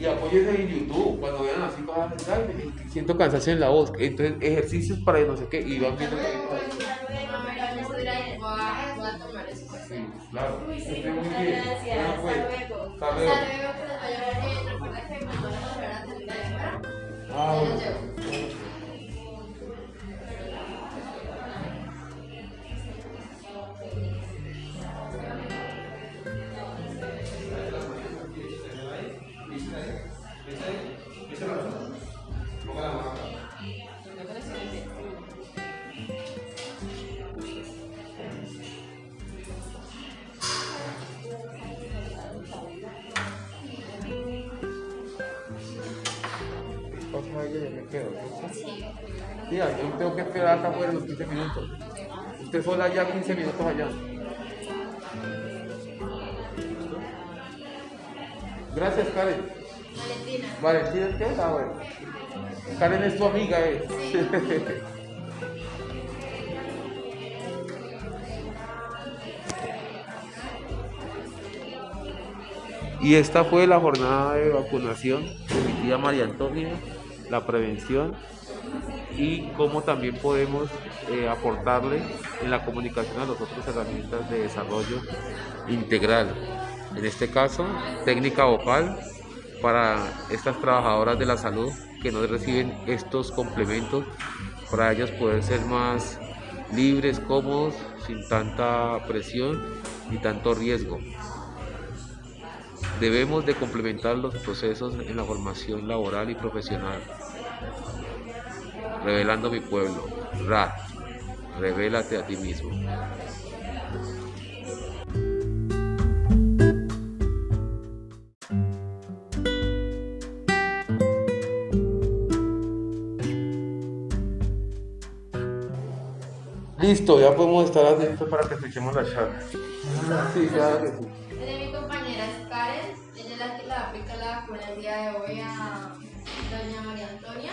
Y apóyense en YouTube cuando vean así cosas, me siento cansancio en la voz. Entonces, ejercicios para no sé qué, y van viendo. Sí, claro. Uy, sí, Esté muy muchas bien. gracias. Bueno, pues, Hasta luego. Hasta Hasta luego. luego, que les vaya bien. Quedo. Sí. Yo tengo que esperar acá afuera los 15 minutos. Usted sola ya 15 minutos allá. Gracias, Karen. Valentina. Valentina, ¿qué es? Ah, bueno. Karen es tu amiga, ¿eh? Y esta fue la jornada de vacunación de mi tía María Antonia, la prevención y cómo también podemos eh, aportarle en la comunicación a las otras herramientas de desarrollo integral. En este caso, técnica vocal para estas trabajadoras de la salud que no reciben estos complementos, para ellas poder ser más libres, cómodos, sin tanta presión y tanto riesgo. Debemos de complementar los procesos en la formación laboral y profesional. Revelando mi pueblo. RAT. Revélate a ti mismo. Listo, ya podemos estar atentos para que escuchemos la charla. Sí, claro que sí. Karen, ella es la que le aplica la vacuna el día de hoy a doña María Antonia.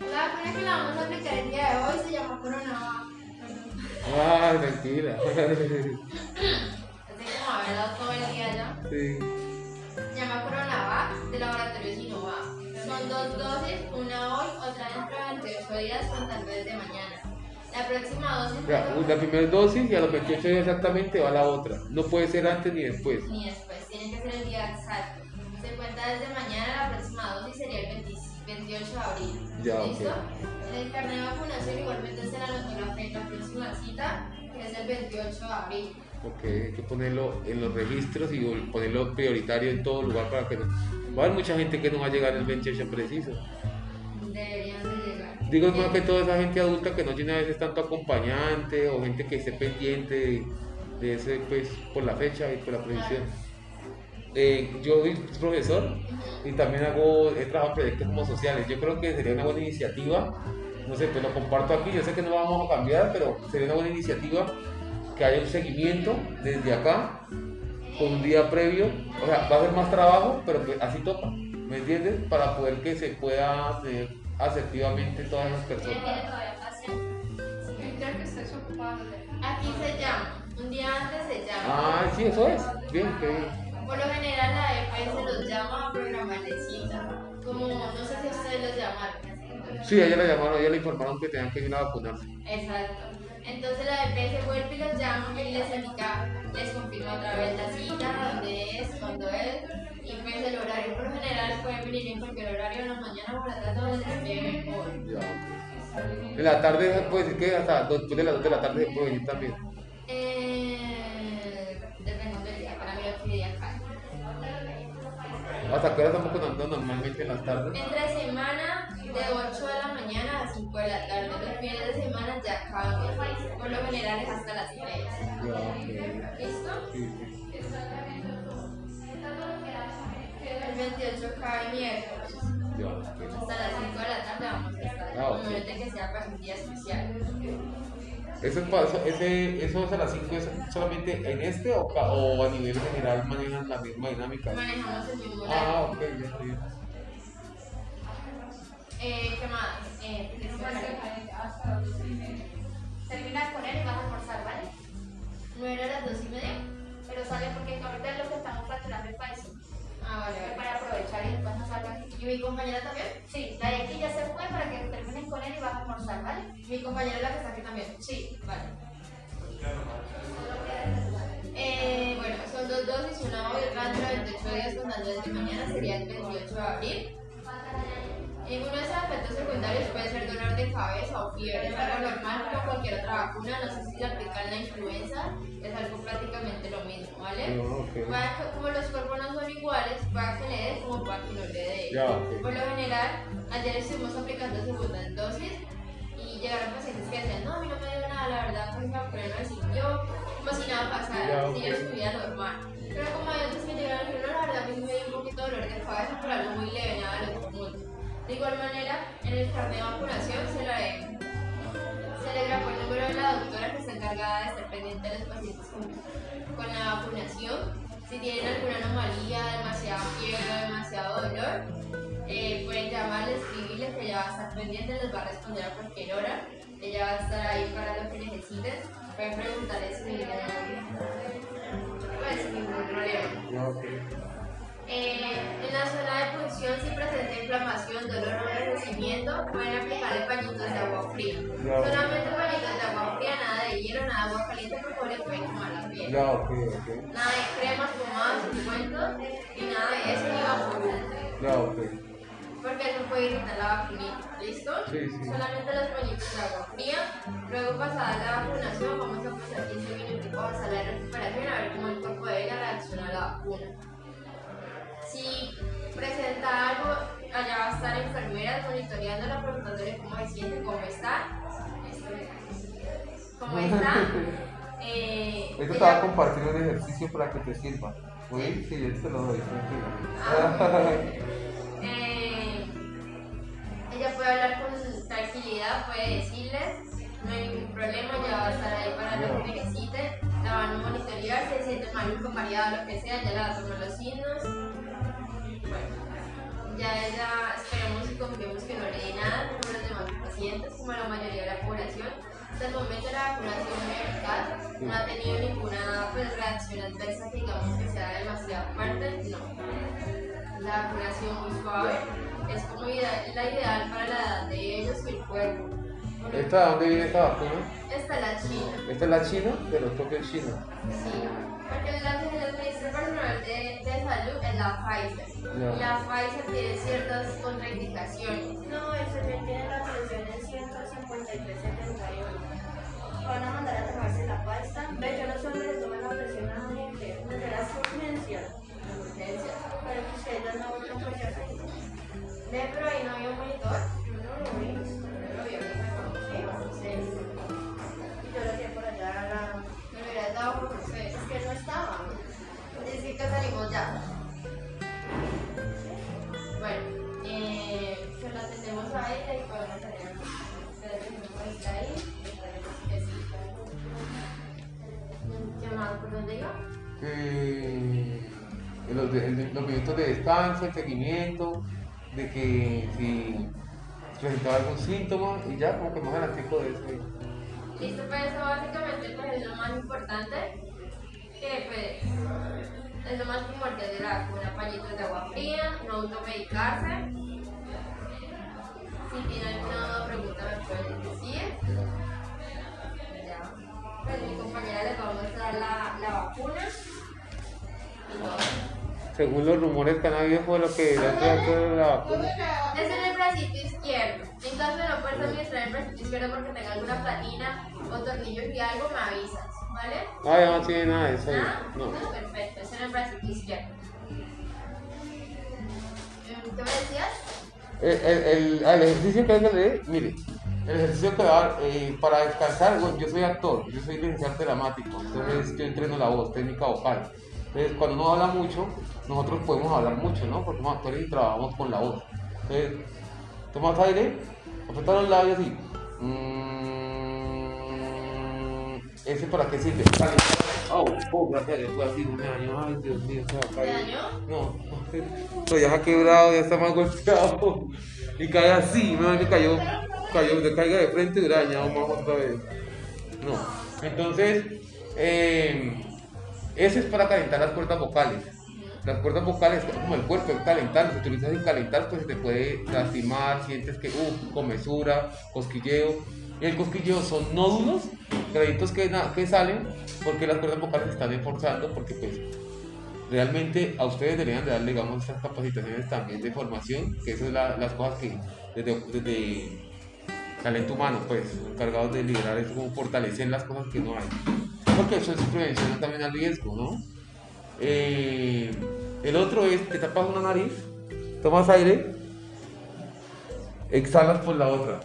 La vacuna que le vamos a aplicar el día de hoy se llama Coronavac. Ah, mentira. Así como haber dado todo el día ya. Sí. Se llama Coronavac de Laboratorio Sinovac. Son dos dosis, una hoy, otra dentro de 28 días, contando desde mañana. La próxima dosis Ya, la primera dosis y a los 28 días exactamente va la otra. No puede ser antes ni después. ni después, tiene que ser el día exacto. Se cuenta desde mañana, la próxima dosis sería el 20 28 de abril. Ya, ¿Listo? el carnet de vacunación igualmente se le anotó la fecha, la próxima cita, que es el 28 de abril. Ok, hay que ponerlo en los registros y ponerlo prioritario en todo lugar para que no. Va a haber mucha gente que no va a llegar el 28 preciso. Deberían de llegar. Digo, es más que toda esa gente adulta que no tiene a veces tanto acompañante o gente que esté pendiente de, de ese, pues, por la fecha y por la precisión. Eh, yo soy profesor y también hago, he trabajado en proyectos como sociales. Yo creo que sería una buena iniciativa, no sé, pues lo comparto aquí, yo sé que no vamos a cambiar, pero sería una buena iniciativa que haya un seguimiento desde acá, con un día previo, o sea, va a ser más trabajo, pero pues así toca, ¿me entiendes? Para poder que se pueda tener asertivamente todas esas personas. Creo que estés ocupado. Aquí se llama, un día antes se llama. Ah, sí, eso es. Bien, qué bien. Por lo general la EPS los llama a programarle cita. Como, no sé si ustedes los llamaron. Sí, ella la llamaron, ella le informaron que tenían que ir a vacunarse. Exacto. Entonces la EPS vuelve y los llama y les indica, les confirma otra vez la cita, dónde es, cuándo es, y pues el horario. Por lo general pueden venir en cualquier horario, en la mañana o por la tarde. Ya, ok. En la tarde se puede decir que hasta después de las 2 de la tarde se puede venir también. Eh, dependiendo del día, para mí lo que día acá. ¿Hasta qué hora estamos vacunando normalmente en las tardes? Entre semana, de 8 de la mañana a 5 de la tarde. Los fines de semana ya cambian. Por lo general es hasta las 3. Ya, ok. ¿Listo? Sí, sí. El 28 cae miércoles. Hasta las 5 de la tarde vamos a estar. Ah, ok. A menos de que sea para un día especial. ¿Eso, es ese, ¿Eso es a las 5 es solamente en este o, a nivel general manejan la misma dinámica? Manejamos el mismo Ah, ok, ya está bien. Eh, ¿Qué más? Eh, Termina con él y vas a almorzar, ¿vale? ¿No era a las 2 y media? Pero sale porque ahorita es lo que estamos fraccionando el país. Ah, vale, para aprovechar y después no salgan. ¿Y mi compañera también? Sí, la de aquí ya se fue para que terminen con él y vas a almorzar, ¿vale? Mi compañera es la que está aquí también. Sí. Vale. Eh, bueno, son dos dosis, una hoy, otra dentro de 28 días contando desde mañana, sería el 28 de abril. En uno de esos efectos secundarios puede ser dolor de cabeza o fiebre, es algo normal como cualquier otra vacuna, no sé si se aplica en la influenza, es algo prácticamente lo mismo, ¿vale? Ah, que- como los cuerpos no son iguales, para que le dé como para que no le dé. Por lo general, ayer estuvimos aplicando segundas dosis y llegaron pacientes que decían, no, a mí no me dio nada, la verdad, pues me vacuné, no siguió, como si nada pasara, Ya, siguió ok. su vida normal. Pero como a veces me llegaron y no, la verdad, a mí me dio un poquito de dolor de cabeza, pero algo muy leve, nada otro mundo. De igual manera, en el carnet de vacunación se le, se le el número de la doctora que está encargada de estar pendiente de los pacientes con, con la vacunación. Si tienen alguna anomalía, demasiada fiebre demasiado dolor, eh, pueden llamarle, escribirle que ella va a estar pendiente, les va a responder a cualquier hora. Ella va a estar ahí para lo que necesiten. Pueden preguntarle si pues, sin ningún problema. No. Eh, en la zona de punción, si presenta inflamación, dolor o enrojecimiento, pueden aplicarle pañitos de agua fría. Ya. Solamente pañitos de agua fría, nada de hielo, nada de agua caliente, porque le puede quemar la piel. Ok. Nada de cremas, pomadas, ungüentos, y nada de eso, ni. Ya, ok. Porque eso puede irritar la vacunita, ¿listo? Sí, sí. Solamente los pañitos de agua fría. Luego, pasada la vacunación, vamos a pasar 15 minutos a de recuperación a ver cómo el cuerpo de ella reacciona a la vacuna. Si presenta algo, allá va a estar enfermeras monitoreándola, preguntándole cómo se siente, cómo está. ¿Cómo está? Eh, Ahorita te voy a compartir un ejercicio para que te sirva. ¿Oí? Sí, yo te lo doy, tranquilo. Eh, ella puede hablar con tranquilidad, puede decirles, no hay ningún problema, ella va a estar ahí para lo que necesite, la van a monitorear, si se siente maluco, mareada, lo que sea, ya le va a tomar los signos. Bueno, ya ella esperemos y confiemos que no le dé nada como los demás pacientes, como la mayoría de la población. Hasta el momento la vacunación muy eficaz, no ha tenido ninguna pues, reacción adversa que digamos que sea demasiado fuerte, no la vacunación muy suave es como ida- la ideal para la edad de ellos y el cuerpo. ¿Esta de dónde viene esta vacuna? Esta es la china, ¿Esta es la china? De los toques chinos. sí. Porque la que les ministra personal de, de salud es la Pfizer. La Pfizer tiene ciertas contraindicaciones. No, el señor tiene la solución en 153.71. Van a mandar a tomarse la pasta. Ve, yo no solo le toman la presión a nadie, que no será urgencia. Urgencia. Pero que ustedes no no si acaso. Ve, pero ahí no había un monitor. Yo no lo vi. No Que. Bueno, eh, se la atendemos a ella y podemos la está ahí. que. ¿Qué más? ¿Por dónde iba? Eh, los, de- los minutos de descanso, el seguimiento, de que si presentaba algún síntoma y ya como que más garantico de eso. Listo, pues eso básicamente pues, es lo más importante. Que pues es lo más primordial de la vacuna, pañitos de agua fría, no automedicarse. Si tiene alguna pregunta me pueden decir. Ya. Pues mi compañera les va a mostrar la, la vacuna. Según los rumores que han habido fue lo que de la vacuna. Es en el bracito izquierdo. En caso de no poder administrar el bracito izquierdo porque tenga alguna platina o tornillos y algo, me avisas, ¿vale? Ah, ya no tiene nada de eso. ahí. ¿Ah? No. Bueno, perfecto, es en el bracito izquierdo. ¿Qué me decías? El, el, el, ah, el ejercicio que mire, el ejercicio que va eh, para descansar, bueno, yo soy actor, yo soy licenciado dramático, entonces yo entreno la voz, técnica vocal. Entonces, cuando uno habla mucho, nosotros podemos hablar mucho, ¿no? Porque somos actores y trabajamos con la voz. Entonces, tomas aire, apretas los labios y. mm, ¿Ese para qué sirve? Vale. Oh, oh, Dios, fue así, un año. Ay, Dios mío, se va a ¿Te caer. dañó? No, pero ya se ha quebrado, ya está más golpeado. Y cae así, me que cayó, cayó, se caiga de frente y dañado más otra vez. No. Entonces, eh, ese es para calentar las cuerdas vocales. Las cuerdas vocales, como el cuerpo, el calentar, si utilizas sin calentar, pues se te puede lastimar, sientes que, uff, comezura, cosquilleo. Y el cosquilleo son nódulos, granitos que, que salen porque las cuerdas vocales están esforzando, porque pues realmente a ustedes deberían de darle, digamos, estas capacitaciones también de formación, que eso es la- las cosas que desde, desde talento humano, pues, encargados de liderar eso, como fortalecer las cosas que no hay. Porque eso es prevención también al riesgo, ¿no? Eh, el otro es, te tapas una nariz, tomas aire, exhalas por la otra.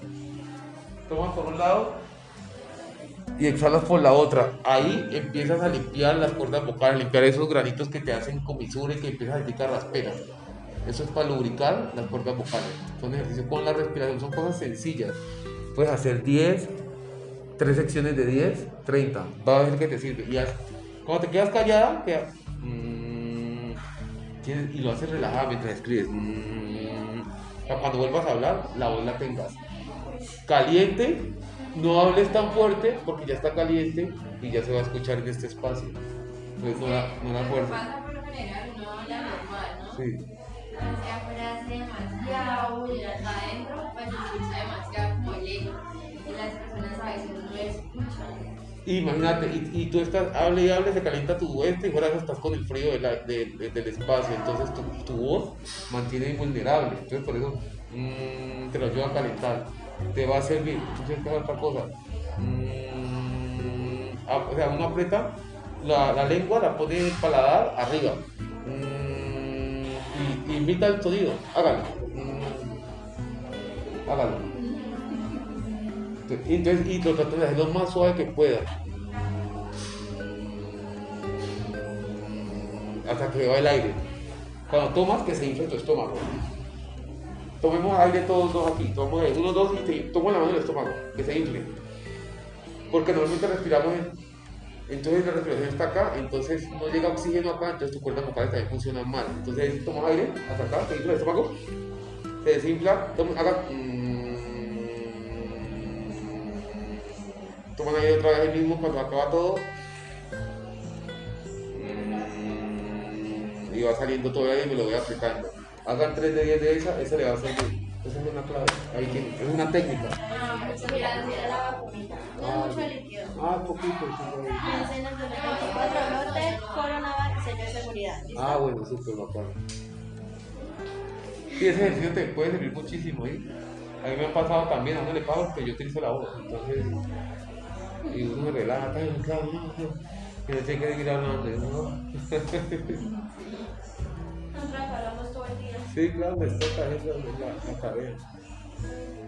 Tomas por un lado y exhalas por la otra. Ahí empiezas a limpiar las cuerdas vocales, limpiar esos granitos que te hacen comisura y que empiezas a sentir carraspera. Eso es para lubricar las cuerdas vocales. Son ejercicios con la respiración, son cosas sencillas. Puedes hacer 10, 3 secciones de 10, 30. Va a ver que te sirve. Y cuando te quedas callada, mm, y lo haces relajada mientras escribes. mm, para cuando vuelvas a hablar, la voz la tengas. Caliente, no hables tan fuerte porque ya está caliente y ya se va a escuchar en este espacio. Entonces no la, no la fuerces. pasa por lo general, uno habla normal, ¿no? Sí. Afuera hace demasiado bulla, adentro pues se escucha demasiado como el eco y las personas a veces no escuchan. Imagínate, y, y tú estás, hable y hable, se calienta tu este y fuera estás con el frío de la- de- de- del espacio, entonces tu, tu voz mantiene invulnerable, entonces por eso mm, te lo ayuda a calentar, te va a servir, tienes que hacer otra cosa, Mm, o sea, uno aprieta la, lengua, la pone el paladar arriba, Mm, y, y imita el sonido, hágalo, Mm, hágalo. Y Entonces, lo tratas de hacer lo más suave que pueda. Hasta que va el aire. Cuando tomas, que se infle tu estómago. Tomemos aire todos dos aquí. Tomamos aire. Uno, dos y te tomo la mano en el estómago. Que se infle. Porque normalmente respiramos en- Entonces la respiración está acá, entonces no llega oxígeno acá, entonces tu cuerda vocal también funciona mal. Entonces tomas aire hasta acá, se infla el estómago, se desinfla, toma, haga. mm, toman aire otra vez ahí mismo cuando acaba todo. Mm, y va saliendo todo ahí y me lo voy aplicando. Hagan 3 de 10 de esa, esa le va a servir. Esa es una clave. Ahí tiene, es una técnica. Ah, mira, mira la vacunita. No es mucho líquido. Ah, poquito. sí, en el 24 lote, coronavirus, sello de seguridad. Ah, bueno, súper bacán. Sí, ese ejercicio te puede servir muchísimo, ¿eh? A mí me ha pasado también, a uno le pago porque yo utilizo la voz, entonces... Y uno me relaja, "Ay, claro, no, no, que no tiene que seguir hablando, ¿no? Sí, claro, me toca eso, es la, la tarea.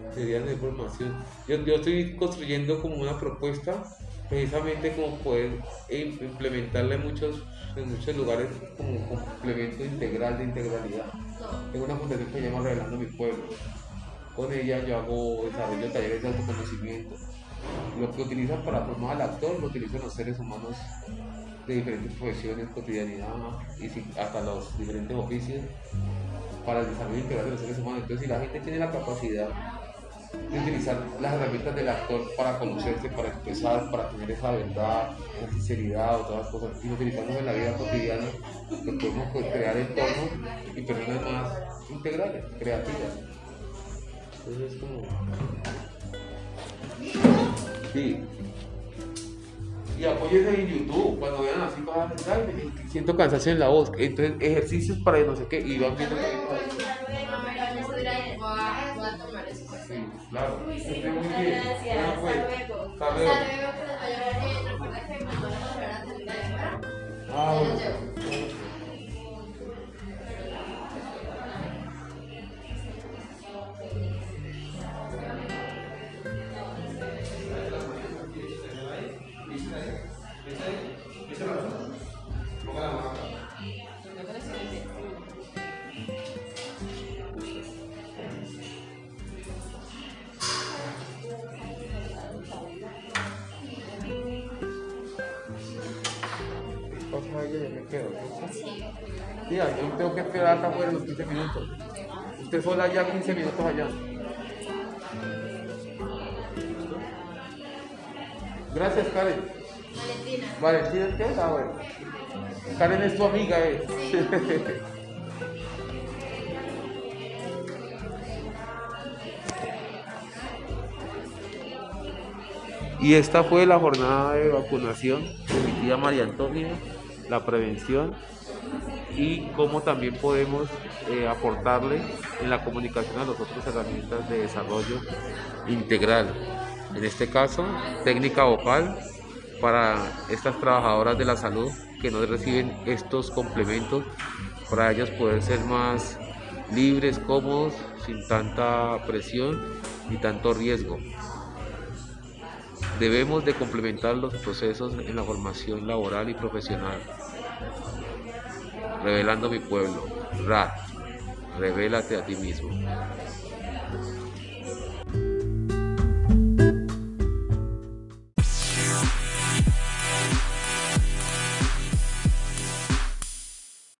Sería la información. Yo, yo estoy construyendo como una propuesta, precisamente como poder im- implementarla en muchos, en muchos lugares como complemento integral de integralidad. Tengo una fundación que se llama Revelando mi Pueblo. Con ella yo hago desarrollo de talleres de autoconocimiento. Lo que utilizan para formar al actor lo utilizan los seres humanos de diferentes profesiones, cotidianidad y hasta los diferentes oficios para el desarrollo integral de los seres humanos. Entonces, si la gente tiene la capacidad de utilizar las herramientas del actor para conocerse, para expresar, para tener esa verdad, esa sinceridad o todas las cosas, y lo utilizamos en la vida cotidiana, pues podemos crear entornos y personas más integrales, creativas. Entonces es como... Sí. Y apóyense en YouTube cuando vean así cosas, "Ay, me siento cansancio en la voz. Entonces, ejercicios para no sé qué, y van viendo claro. Muy bien. pues, Hasta luego. Hasta Hasta luego. Yo tengo que esperar acá afuera los 15 minutos. Usted sola ya 15 minutos allá. Gracias, Karen. Valentina. Valentina, ¿qué? Ah, bueno. Karen es tu amiga, ¿eh? Y esta fue la jornada de vacunación de mi tía María Antonia, la prevención y cómo también podemos eh, aportarle en la comunicación a las otras herramientas de desarrollo integral. En este caso, técnica vocal para estas trabajadoras de la salud que no reciben estos complementos, para ellas poder ser más libres, cómodos, sin tanta presión y tanto riesgo. Debemos de complementar los procesos en la formación laboral y profesional. Revelando mi pueblo, RAT. Revélate a ti mismo.